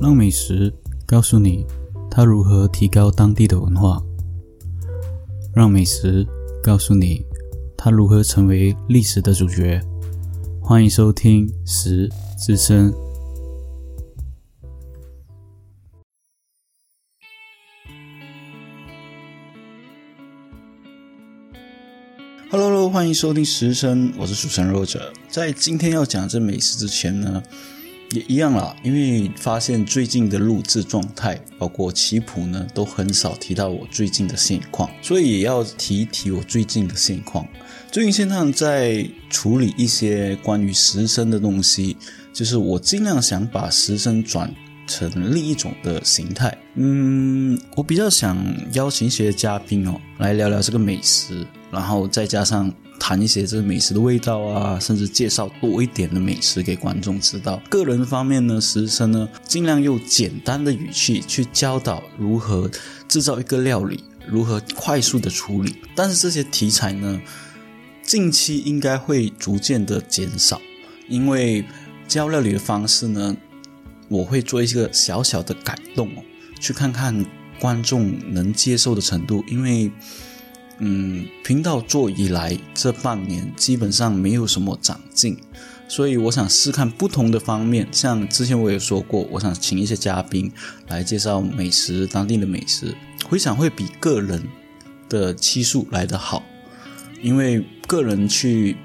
让美食告诉你它如何提高当地的文化，让美食告诉你它如何成为历史的主角。欢迎收听《食之声》。Hello，欢迎收听《食之声》，我是主持人肉哲。在今天要讲这美食之前呢。也一样啦，因为发现最近的录制状态，包括棋谱呢，都很少提到我最近的现况，所以也要提一提我最近的现况。最近现在在处理一些关于时生的东西，就是我尽量想把时生转成另一种的形态。嗯，我比较想邀请一些嘉宾哦，来聊聊这个美食，然后再加上。谈一些这美食的味道啊，甚至介绍多一点的美食给观众知道。个人方面呢，实际上呢，尽量用简单的语气去教导如何制造一个料理，如何快速的处理。但是这些题材呢，近期应该会逐渐的减少，因为教料理的方式呢，我会做一个小小的改动，去看看观众能接受的程度，因为。嗯，频道做以来这半年基本上没有什么长进，所以我想试看不同的方面。像之前我也说过，我想请一些嘉宾来介绍美食，当地的美食，回想会比个人的期数来得好，因为个人去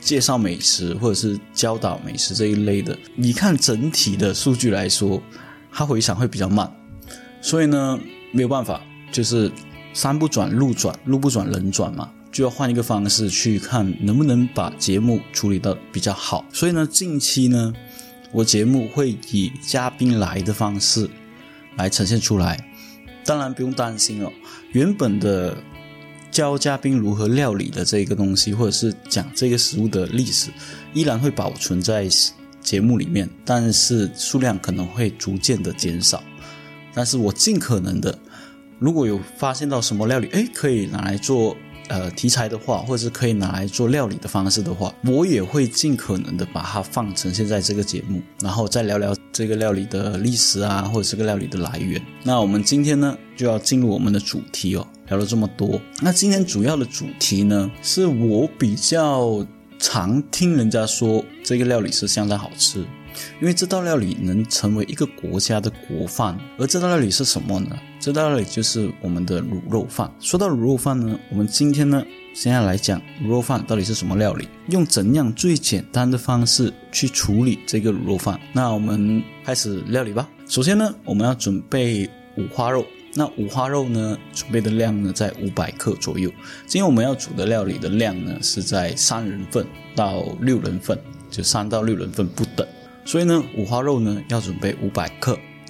介绍美食或者是教导美食这一类的，你看整体的数据来说，它回想会比较慢，所以呢，没有办法，就是。山不转路转，路不转人转嘛，就要换一个方式去看能不能把节目处理的比较好。所以呢，近期呢，我节目会以嘉宾来的方式来呈现出来。当然不用担心哦，原本的教嘉宾如何料理的这个东西，或者是讲这个食物的历史，依然会保存在节目里面，但是数量可能会逐渐的减少。但是我尽可能的。如果有发现到什么料理，哎，可以拿来做呃题材的话，或者是可以拿来做料理的方式的话，我也会尽可能的把它放成现在这个节目，然后再聊聊这个料理的历史啊，或者这个料理的来源。那我们今天呢，就要进入我们的主题哦，聊了这么多，那今天主要的主题呢，是我比较常听人家说这个料理是相当好吃。因为这道料理能成为一个国家的国饭，而这道料理是什么呢？这道料理就是我们的卤肉饭。说到卤肉饭呢，我们今天呢，先要来讲卤肉饭到底是什么料理，用怎样最简单的方式去处理这个卤肉饭。那我们开始料理吧。首先呢，我们要准备五花肉。那五花肉呢，准备的量呢在五百克左右。今天我们要煮的料理的量呢是在三人份到六人份，就三到六人份不等。所以呢，五花肉呢要准备五百。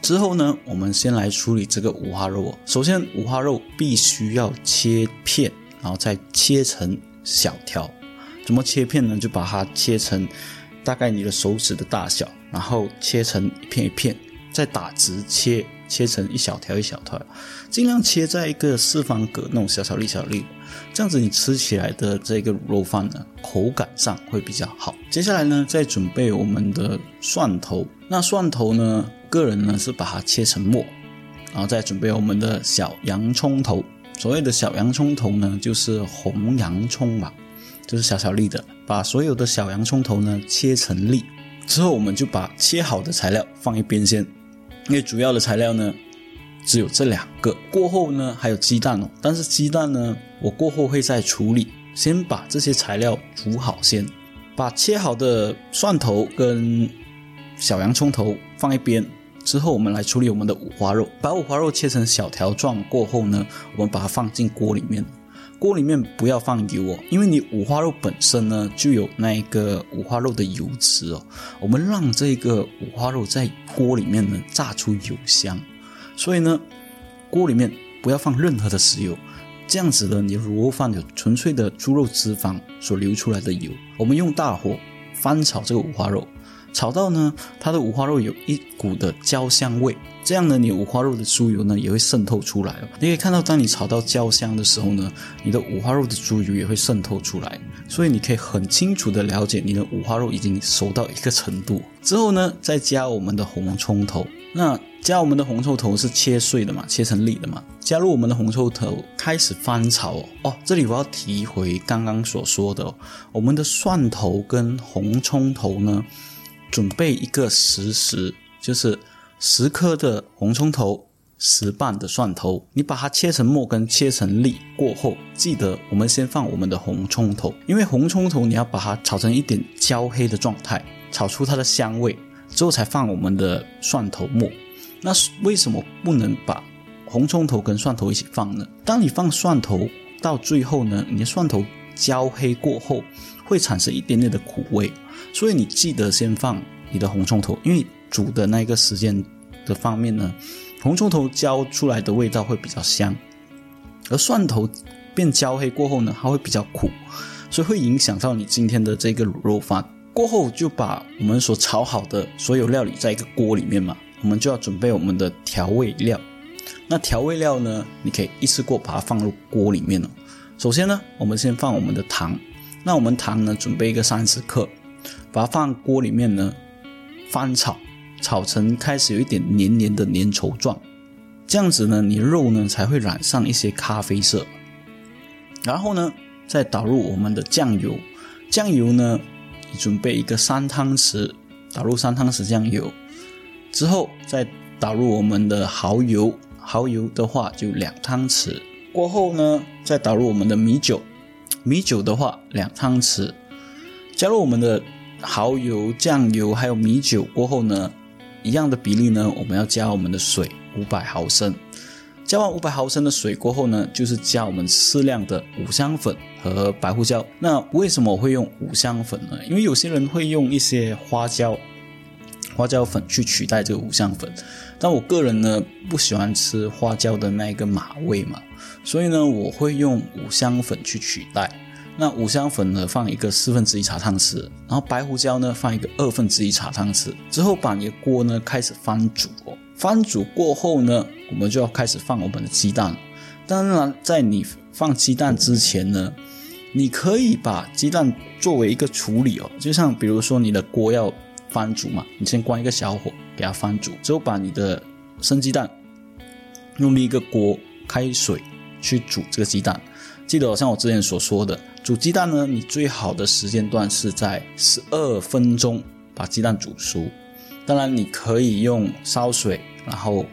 之后呢，我们先来处理这个五花肉。首先，五花肉必须要切片，然后再切成小条。怎么切片呢？就把它切成大概你的手指的大小，然后切成一片一片，再打直切，切成一小条一小条，尽量切在一个四方格那种小小粒小粒。这样子你吃起来的这个肉饭呢，口感上会比较好。接下来呢，再准备我们的蒜头。那蒜头呢，个人呢是把它切成末，然后再准备我们的小洋葱头。所谓的小洋葱头呢，就是红洋葱嘛，就是小小粒的。把所有的小洋葱头呢切成粒之后，我们就把切好的材料放一边先，因为主要的材料呢。只有这两个，过后呢还有鸡蛋哦，但是鸡蛋呢，我过后会再处理，先把这些材料煮好先，把切好的蒜头跟小洋葱头放一边，之后我们来处理我们的五花肉，把五花肉切成小条状过后呢，我们把它放进锅里面，锅里面不要放油哦，因为你五花肉本身呢就有那一个五花肉的油脂哦，我们让这个五花肉在锅里面呢炸出油香。所以呢，锅里面不要放任何的食油，这样子呢，你如果放有纯粹的猪肉脂肪所流出来的油。我们用大火翻炒这个五花肉，炒到呢，它的五花肉有一股的焦香味，这样呢，你五花肉的猪油呢也会渗透出来哦。你可以看到，当你炒到焦香的时候呢，你的五花肉的猪油也会渗透出来，所以你可以很清楚的了解你的五花肉已经熟到一个程度。之后呢，再加我们的红葱头。那加我们的红葱头是切碎的嘛，切成粒的嘛。加入我们的红葱头，开始翻炒哦。这里我要提回刚刚所说的，我们的蒜头跟红葱头呢，准备一个十十，就是十颗的红葱头。十瓣的蒜头，你把它切成末跟切成粒过后，记得我们先放我们的红葱头，因为红葱头你要把它炒成一点焦黑的状态，炒出它的香味之后才放我们的蒜头末。那为什么不能把红葱头跟蒜头一起放呢？当你放蒜头到最后呢，你的蒜头焦黑过后会产生一点点的苦味，所以你记得先放你的红葱头，因为煮的那个时间的方面呢。红葱头焦出来的味道会比较香，而蒜头变焦黑过后呢，它会比较苦，所以会影响到你今天的这个卤肉饭。过后就把我们所炒好的所有料理在一个锅里面嘛，我们就要准备我们的调味料。那调味料呢，你可以一次过把它放入锅里面了。首先呢，我们先放我们的糖，那我们糖呢，准备一个三十克，把它放锅里面呢，翻炒。炒成开始有一点黏黏的粘稠状，这样子呢，你肉呢才会染上一些咖啡色。然后呢，再倒入我们的酱油，酱油呢，准备一个三汤匙，倒入三汤匙酱油，之后再倒入我们的蚝油，蚝油的话就两汤匙。过后呢，再倒入我们的米酒，米酒的话两汤匙。加入我们的蚝油、酱油还有米酒过后呢。一样的比例呢，我们要加我们的水五百毫升。加完五百毫升的水过后呢，就是加我们适量的五香粉和白胡椒。那为什么我会用五香粉呢？因为有些人会用一些花椒、花椒粉去取代这个五香粉，但我个人呢不喜欢吃花椒的那一个马味嘛，所以呢我会用五香粉去取代。那五香粉呢，放一个四分之一茶汤匙，然后白胡椒呢，放一个二分之一茶汤匙。之后把你的锅呢开始翻煮，翻煮过后呢，我们就要开始放我们的鸡蛋。当然，在你放鸡蛋之前呢，你可以把鸡蛋作为一个处理哦，就像比如说你的锅要翻煮嘛，你先关一个小火给它翻煮，之后把你的生鸡蛋用另一个锅开水去煮这个鸡蛋。记得像我之前所说的。煮鸡蛋呢，你最好的时间段是在十二分钟把鸡蛋煮熟。当然，你可以用烧水，然后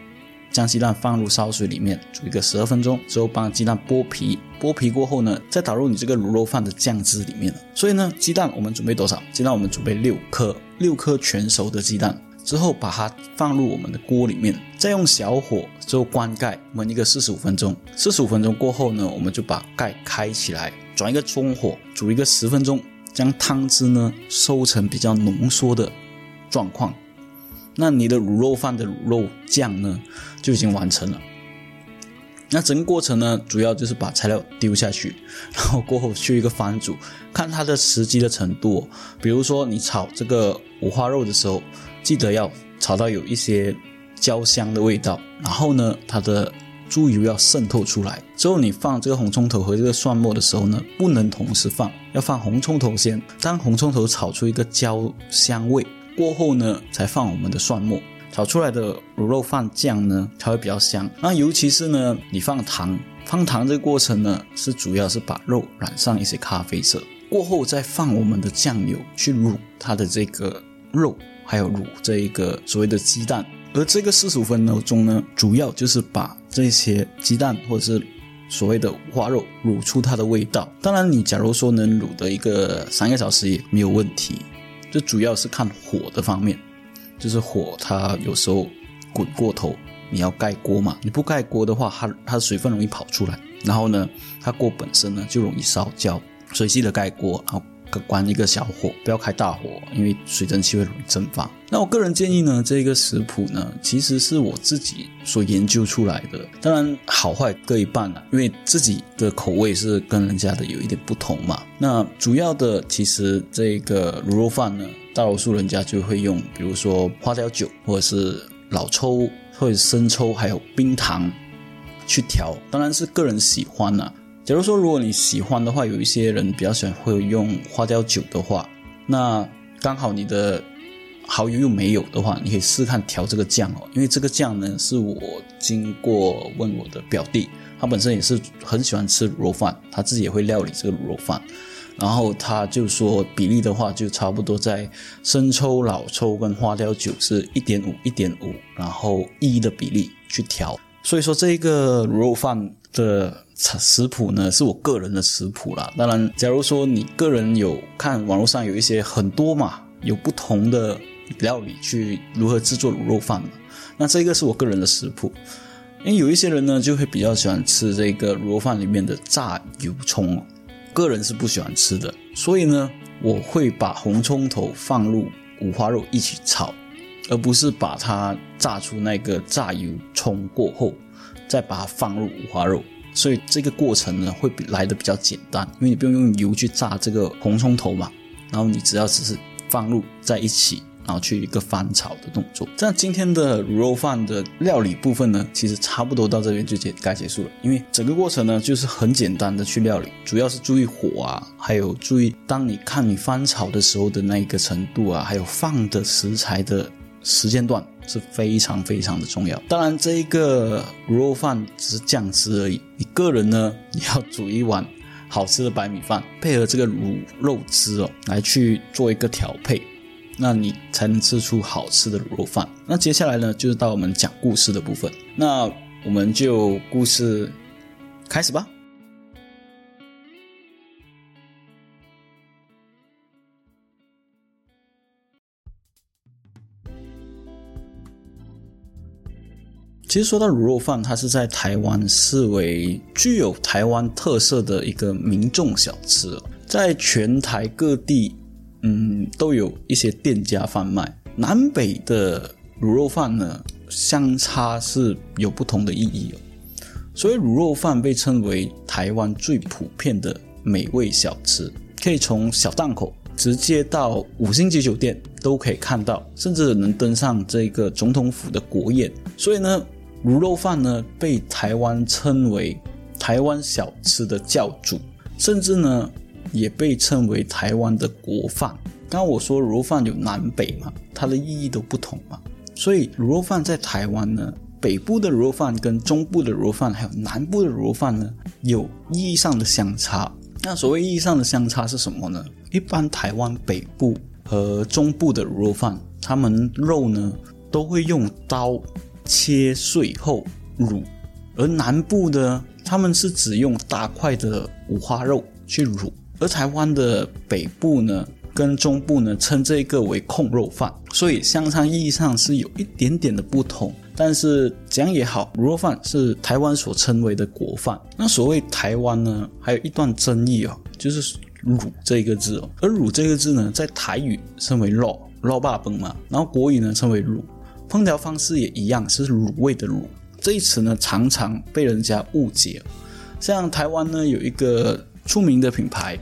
将鸡蛋放入烧水里面煮一个十二分钟，之后把鸡蛋剥皮。剥皮过后呢，再打入你这个卤肉饭的酱汁里面所以呢，鸡蛋我们准备多少？鸡蛋我们准备六颗，六颗全熟的鸡蛋。之后把它放入我们的锅里面，再用小火之后关盖焖一个四十五分钟。四十五分钟过后呢，我们就把盖开起来。转一个中火，煮一个十分钟，将汤汁呢收成比较浓缩的状况。那你的卤肉饭的卤肉酱呢就已经完成了。那整个过程呢，主要就是把材料丢下去，然后过后去一个翻煮，看它的时机的程度。比如说你炒这个五花肉的时候，记得要炒到有一些焦香的味道，然后呢，它的。猪油要渗透出来之后，你放这个红葱头和这个蒜末的时候呢，不能同时放，要放红葱头先。当红葱头炒出一个焦香味过后呢，才放我们的蒜末。炒出来的卤肉饭酱呢，它会比较香。那尤其是呢，你放糖，放糖这个过程呢，是主要是把肉染上一些咖啡色。过后再放我们的酱油去卤它的这个肉，还有卤这一个所谓的鸡蛋。而这个四十五分钟呢，主要就是把这些鸡蛋或者是所谓的五花肉卤出它的味道。当然，你假如说能卤的一个三个小时也没有问题。这主要是看火的方面，就是火它有时候滚过头，你要盖锅嘛。你不盖锅的话，它它的水分容易跑出来，然后呢，它锅本身呢就容易烧焦。所以记得盖锅，然后。关一个小火，不要开大火，因为水蒸气会容易蒸发。那我个人建议呢，这个食谱呢，其实是我自己所研究出来的，当然好坏各一半了，因为自己的口味是跟人家的有一点不同嘛。那主要的其实这个卤肉饭呢，大多数人家就会用，比如说花雕酒，或者是老抽，或者生抽，还有冰糖去调，当然是个人喜欢了。假如说，如果你喜欢的话，有一些人比较喜欢会用花雕酒的话，那刚好你的蚝油又没有的话，你可以试看调这个酱哦，因为这个酱呢是我经过问我的表弟，他本身也是很喜欢吃卤肉饭，他自己也会料理这个卤肉饭，然后他就说比例的话就差不多在生抽、老抽跟花雕酒是一点五一点五，然后一的比例去调，所以说这个卤肉饭的食谱呢是我个人的食谱啦。当然，假如说你个人有看网络上有一些很多嘛，有不同的。料理去如何制作卤肉饭？那这个是我个人的食谱，因为有一些人呢就会比较喜欢吃这个卤肉饭里面的炸油葱，个人是不喜欢吃的，所以呢我会把红葱头放入五花肉一起炒，而不是把它炸出那个炸油葱过后再把它放入五花肉，所以这个过程呢会比来的比较简单，因为你不用用油去炸这个红葱头嘛，然后你只要只是放入在一起。然后去一个翻炒的动作。那今天的卤肉饭的料理部分呢，其实差不多到这边就结该结束了。因为整个过程呢，就是很简单的去料理，主要是注意火啊，还有注意当你看你翻炒的时候的那一个程度啊，还有放的食材的时间段是非常非常的重要。当然，这一个卤肉饭只是酱汁而已，你个人呢，你要煮一碗好吃的白米饭，配合这个卤肉汁哦，来去做一个调配。那你才能吃出好吃的卤肉饭。那接下来呢，就是到我们讲故事的部分。那我们就故事开始吧。其实说到卤肉饭，它是在台湾视为具有台湾特色的一个民众小吃，在全台各地。嗯，都有一些店家贩卖。南北的卤肉饭呢，相差是有不同的意义。所以卤肉饭被称为台湾最普遍的美味小吃，可以从小档口直接到五星级酒店都可以看到，甚至能登上这个总统府的国宴。所以呢，卤肉饭呢被台湾称为台湾小吃的教主，甚至呢。也被称为台湾的国饭。刚刚我说卤肉饭有南北嘛，它的意义都不同嘛。所以卤肉饭在台湾呢，北部的卤肉饭跟中部的卤肉饭，还有南部的卤肉饭呢，有意义上的相差。那所谓意义上的相差是什么呢？一般台湾北部和中部的卤肉饭，他们肉呢都会用刀切碎后卤，而南部的他们是只用大块的五花肉去卤。而台湾的北部呢，跟中部呢称这个为控肉饭，所以相差意义上是有一点点的不同。但是怎样也好，卤肉饭是台湾所称为的国饭。那所谓台湾呢，还有一段争议哦，就是“卤”这个字哦。而“卤”这个字呢，在台语称为“肉”，肉霸崩嘛，然后国语呢称为“卤”，烹调方式也一样，是卤味的“卤”。这一词呢，常常被人家误解。像台湾呢，有一个。出名的品牌，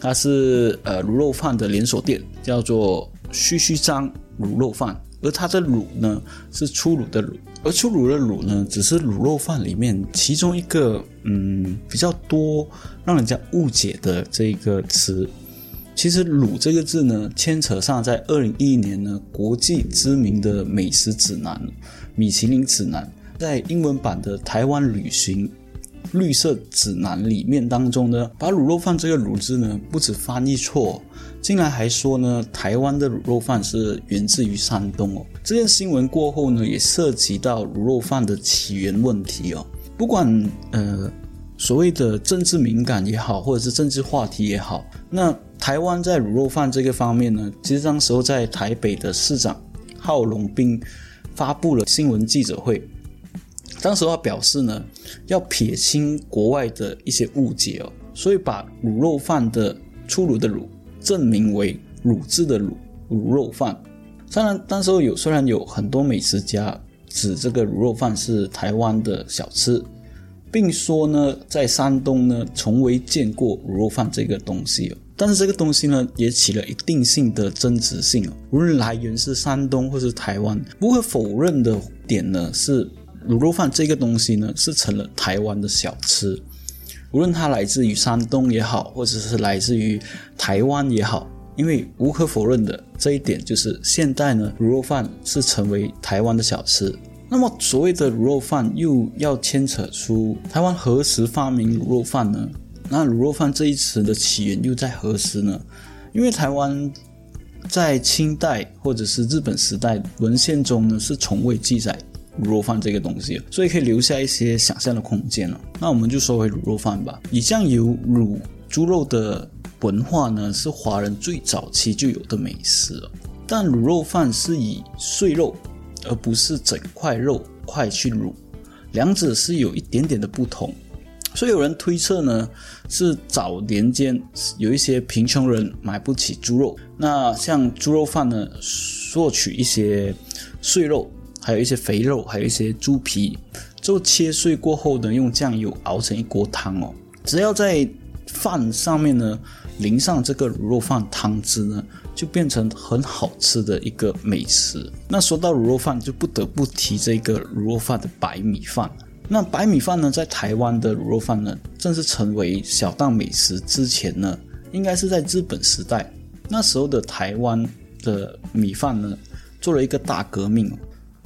它是呃卤肉饭的连锁店，叫做须须张卤肉饭。而它的卤呢是粗卤的卤，而粗卤的卤呢只是卤肉饭里面其中一个嗯比较多让人家误解的这个词。其实卤这个字呢牵扯上在二零一一年呢国际知名的美食指南米其林指南在英文版的台湾旅行。绿色指南里面当中呢，把卤肉饭这个“卤”字呢，不止翻译错，竟然还说呢，台湾的卤肉饭是源自于山东哦。这件新闻过后呢，也涉及到卤肉饭的起源问题哦。不管呃所谓的政治敏感也好，或者是政治话题也好，那台湾在卤肉饭这个方面呢，其实当时候在台北的市长郝龙斌发布了新闻记者会。当时他表示呢，要撇清国外的一些误解哦，所以把卤肉饭的粗鲁的卤证明为卤制的卤卤肉饭。当然，当时候有虽然有很多美食家指这个卤肉饭是台湾的小吃，并说呢，在山东呢从未见过卤肉饭这个东西哦，但是这个东西呢也起了一定性的真实性哦，无论来源是山东或是台湾，不可否认的点呢是。卤肉饭这个东西呢，是成了台湾的小吃。无论它来自于山东也好，或者是来自于台湾也好，因为无可否认的这一点就是现代呢卤肉饭是成为台湾的小吃。那么所谓的卤肉饭又要牵扯出台湾何时发明卤肉饭呢？那卤肉饭这一词的起源又在何时呢？因为台湾在清代或者是日本时代文献中呢是从未记载卤肉饭这个东西，所以可以留下一些想象的空间了。那我们就说回卤肉饭吧。以酱油卤猪肉的文化呢是华人最早期就有的美食了，但卤肉饭是以碎肉而不是整块肉块去卤，两者是有一点点的不同。所以有人推测呢，是早年间有一些贫穷人买不起猪肉，那像猪肉饭呢，索取一些碎肉，还有一些肥肉，还有一些猪皮，就切碎过后呢，用酱油熬成一锅汤哦。只要在饭上面呢淋上这个卤肉饭汤汁呢，就变成很好吃的一个美食。那说到卤肉饭，就不得不提这个卤肉饭的白米饭。那白米饭呢，在台湾的卤肉饭呢，正式成为小档美食之前呢，应该是在日本时代。那时候的台湾的米饭呢，做了一个大革命。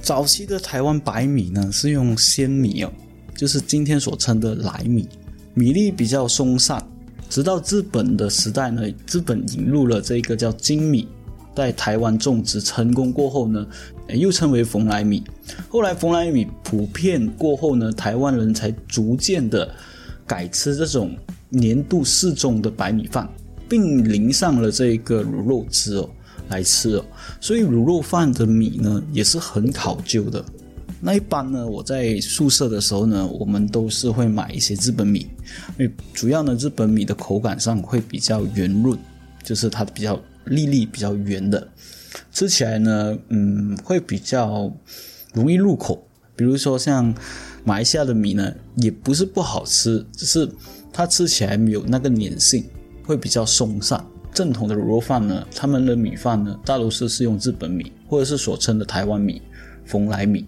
早期的台湾白米呢，是用鲜米哦，就是今天所称的莱米，米粒比较松散。直到日本的时代呢，日本引入了这个叫精米。在台湾种植成功过后呢，又称为冯莱米。后来冯莱米普遍过后呢，台湾人才逐渐的改吃这种粘度适中的白米饭，并淋上了这个卤肉汁哦来吃哦。所以卤肉饭的米呢也是很考究的。那一般呢，我在宿舍的时候呢，我们都是会买一些日本米，因为主要呢日本米的口感上会比较圆润，就是它比较。粒粒比较圆的，吃起来呢，嗯，会比较容易入口。比如说像马来西亚的米呢，也不是不好吃，只是它吃起来没有那个粘性，会比较松散。正统的卤肉饭呢，他们的米饭呢，大多数是用日本米，或者是所称的台湾米、蓬莱米。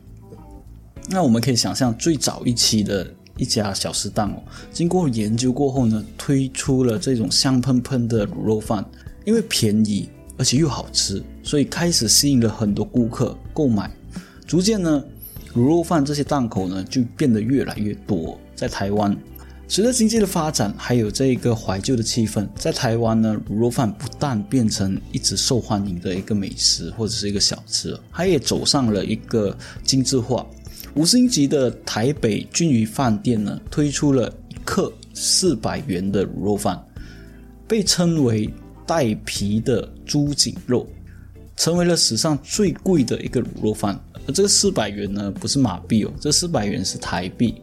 那我们可以想象，最早一期的一家小食档哦，经过研究过后呢，推出了这种香喷喷的卤肉饭。因为便宜而且又好吃，所以开始吸引了很多顾客购买。逐渐呢，卤肉饭这些档口呢就变得越来越多。在台湾，随着经济的发展，还有这一个怀旧的气氛，在台湾呢，卤肉饭不但变成一直受欢迎的一个美食或者是一个小吃，它也走上了一个精致化。五星级的台北君鱼饭店呢，推出了一克四百元的卤肉饭，被称为。带皮的猪颈肉，成为了史上最贵的一个卤肉饭。而这个四百元呢，不是马币哦，这四百元是台币，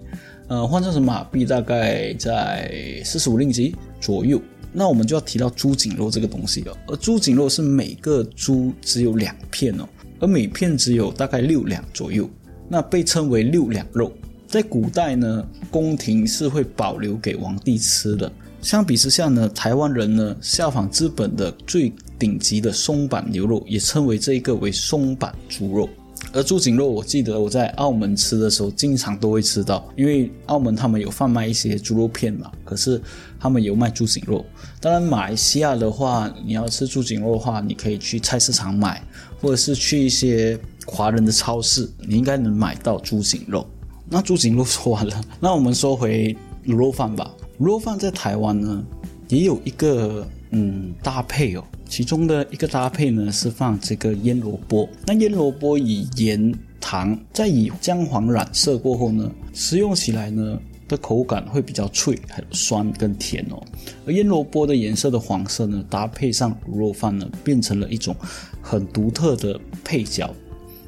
呃，换算成马币大概在四十五令吉左右。那我们就要提到猪颈肉这个东西了。而猪颈肉是每个猪只有两片哦，而每片只有大概六两左右，那被称为六两肉。在古代呢，宫廷是会保留给皇帝吃的。相比之下呢，台湾人呢效仿日本的最顶级的松板牛肉，也称为这一个为松板猪肉。而猪颈肉，我记得我在澳门吃的时候，经常都会吃到，因为澳门他们有贩卖一些猪肉片嘛，可是他们有卖猪颈肉。当然，马来西亚的话，你要吃猪颈肉的话，你可以去菜市场买，或者是去一些华人的超市，你应该能买到猪颈肉。那猪颈肉说完了，那我们说回卤肉饭吧。卤肉饭在台湾呢，也有一个嗯搭配哦，其中的一个搭配呢是放这个腌萝卜。那腌萝卜以盐、糖，再以姜黄染色过后呢，食用起来呢的口感会比较脆，还有酸跟甜哦。而腌萝卜的颜色的黄色呢，搭配上卤肉饭呢，变成了一种很独特的配角。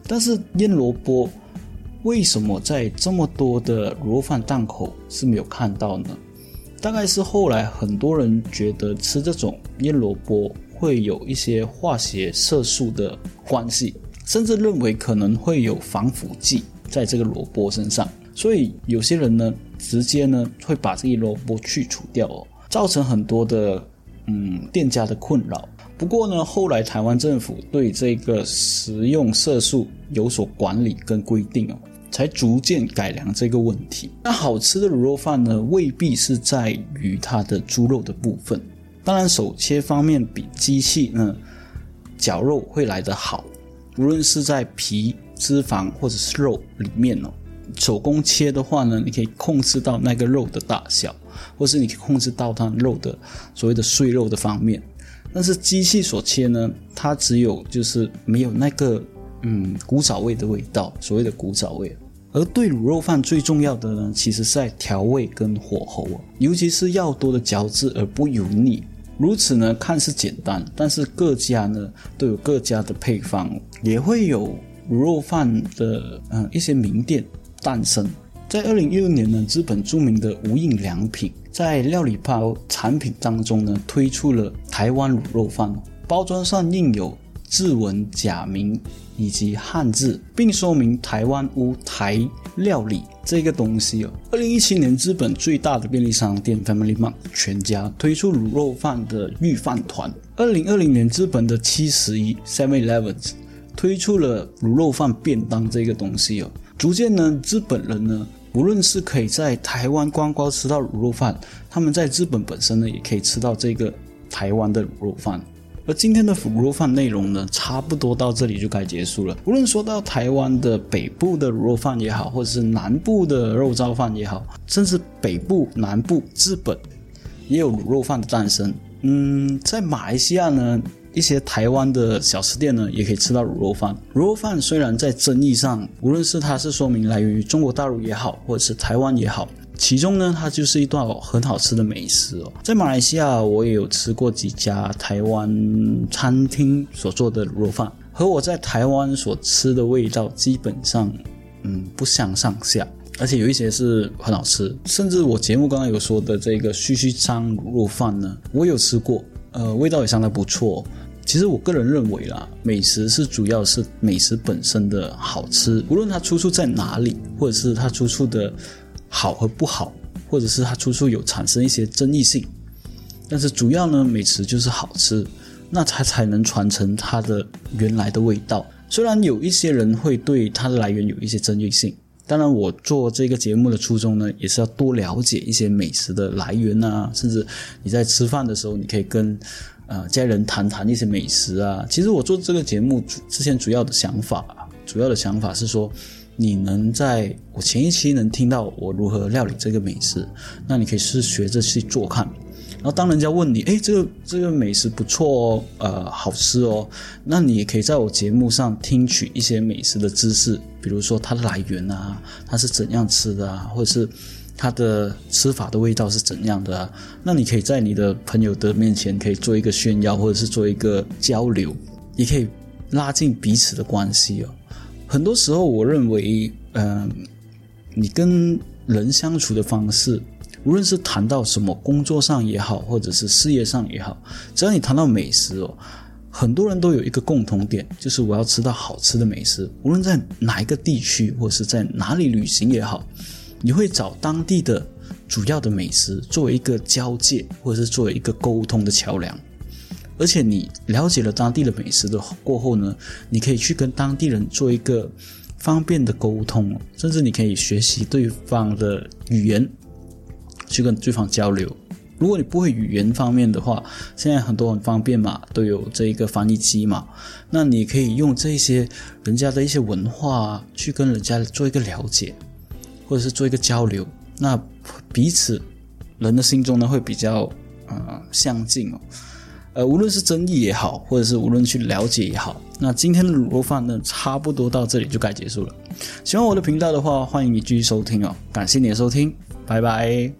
但是腌萝卜为什么在这么多的卤肉饭档口是没有看到呢？大概是后来很多人觉得吃这种腌萝卜会有一些化学色素的关系，甚至认为可能会有防腐剂在这个萝卜身上，所以有些人呢直接呢会把这一萝卜去除掉哦，造成很多的嗯店家的困扰。不过呢，后来台湾政府对这个食用色素有所管理跟规定哦。才逐渐改良这个问题。那好吃的卤肉饭呢，未必是在于它的猪肉的部分。当然，手切方面比机器呢绞肉会来得好，无论是在皮、脂肪或者是肉里面哦。手工切的话呢，你可以控制到那个肉的大小，或是你可以控制到它肉的所谓的碎肉的方面。但是机器所切呢，它只有就是没有那个嗯古早味的味道，所谓的古早味。而对卤肉饭最重要的呢，其实是在调味跟火候啊，尤其是要多的嚼质而不油腻。如此呢，看似简单，但是各家呢都有各家的配方，也会有卤肉饭的嗯一些名店诞生。在二零一六年呢，日本著名的无印良品在料理包产品当中呢，推出了台湾卤肉饭，包装上印有。字文假名以及汉字，并说明台湾无台料理这个东西哦。二零一七年，日本最大的便利商店 Family Mart 全家推出卤肉饭的御饭团。二零二零年，日本的七十一 Seven Eleven 推出了卤肉饭便当这个东西哦。逐渐呢，日本人呢，无论是可以在台湾观光吃到卤肉饭，他们在日本本身呢，也可以吃到这个台湾的卤肉饭。而今天的卤肉饭内容呢，差不多到这里就该结束了。无论说到台湾的北部的卤肉饭也好，或者是南部的肉燥饭也好，甚至北部、南部、日本也有卤肉饭的诞生。嗯，在马来西亚呢，一些台湾的小吃店呢，也可以吃到卤肉饭。卤肉饭虽然在争议上，无论是它是说明来源于中国大陆也好，或者是台湾也好。其中呢，它就是一道很好吃的美食哦。在马来西亚，我也有吃过几家台湾餐厅所做的卤肉饭，和我在台湾所吃的味道基本上，嗯，不相上下。而且有一些是很好吃，甚至我节目刚刚有说的这个须须章卤肉饭呢，我有吃过，呃，味道也相当不错。其实我个人认为啦，美食是主要是美食本身的好吃，无论它出处在哪里，或者是它出处的。好和不好，或者是它出处有产生一些争议性，但是主要呢，美食就是好吃，那它才能传承它的原来的味道。虽然有一些人会对它的来源有一些争议性，当然我做这个节目的初衷呢，也是要多了解一些美食的来源啊，甚至你在吃饭的时候，你可以跟呃家人谈谈一些美食啊。其实我做这个节目之前主要的想法，主要的想法是说。你能在我前一期能听到我如何料理这个美食，那你可以试学着去做看。然后当人家问你，哎，这个这个美食不错哦，呃，好吃哦，那你也可以在我节目上听取一些美食的知识，比如说它的来源啊，它是怎样吃的啊，或者是它的吃法的味道是怎样的啊。那你可以在你的朋友的面前可以做一个炫耀，或者是做一个交流，也可以拉近彼此的关系哦。很多时候，我认为，嗯，你跟人相处的方式，无论是谈到什么工作上也好，或者是事业上也好，只要你谈到美食哦，很多人都有一个共同点，就是我要吃到好吃的美食。无论在哪一个地区，或者是在哪里旅行也好，你会找当地的主要的美食作为一个交界，或者是作为一个沟通的桥梁。而且你了解了当地的美食的过后呢，你可以去跟当地人做一个方便的沟通，甚至你可以学习对方的语言，去跟对方交流。如果你不会语言方面的话，现在很多很方便嘛，都有这一个翻译机嘛，那你可以用这些人家的一些文化去跟人家做一个了解，或者是做一个交流，那彼此人的心中呢会比较呃相近哦。呃，无论是争议也好，或者是无论去了解也好，那今天的卤肉饭呢，差不多到这里就该结束了。喜欢我的频道的话，欢迎你继续收听哦。感谢你的收听，拜拜。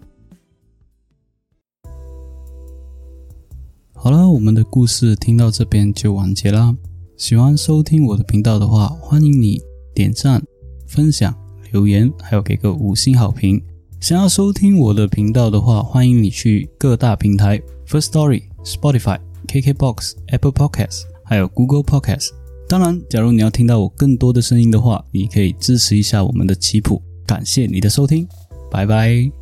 好了，我们的故事听到这边就完结啦。喜欢收听我的频道的话，欢迎你点赞、分享、留言，还有给个五星好评。想要收听我的频道的话，欢迎你去各大平台，First Story。Spotify、KKBox、Apple Podcasts，还有 Google Podcasts。当然，假如你要听到我更多的声音的话，你可以支持一下我们的棋谱。感谢你的收听，拜拜。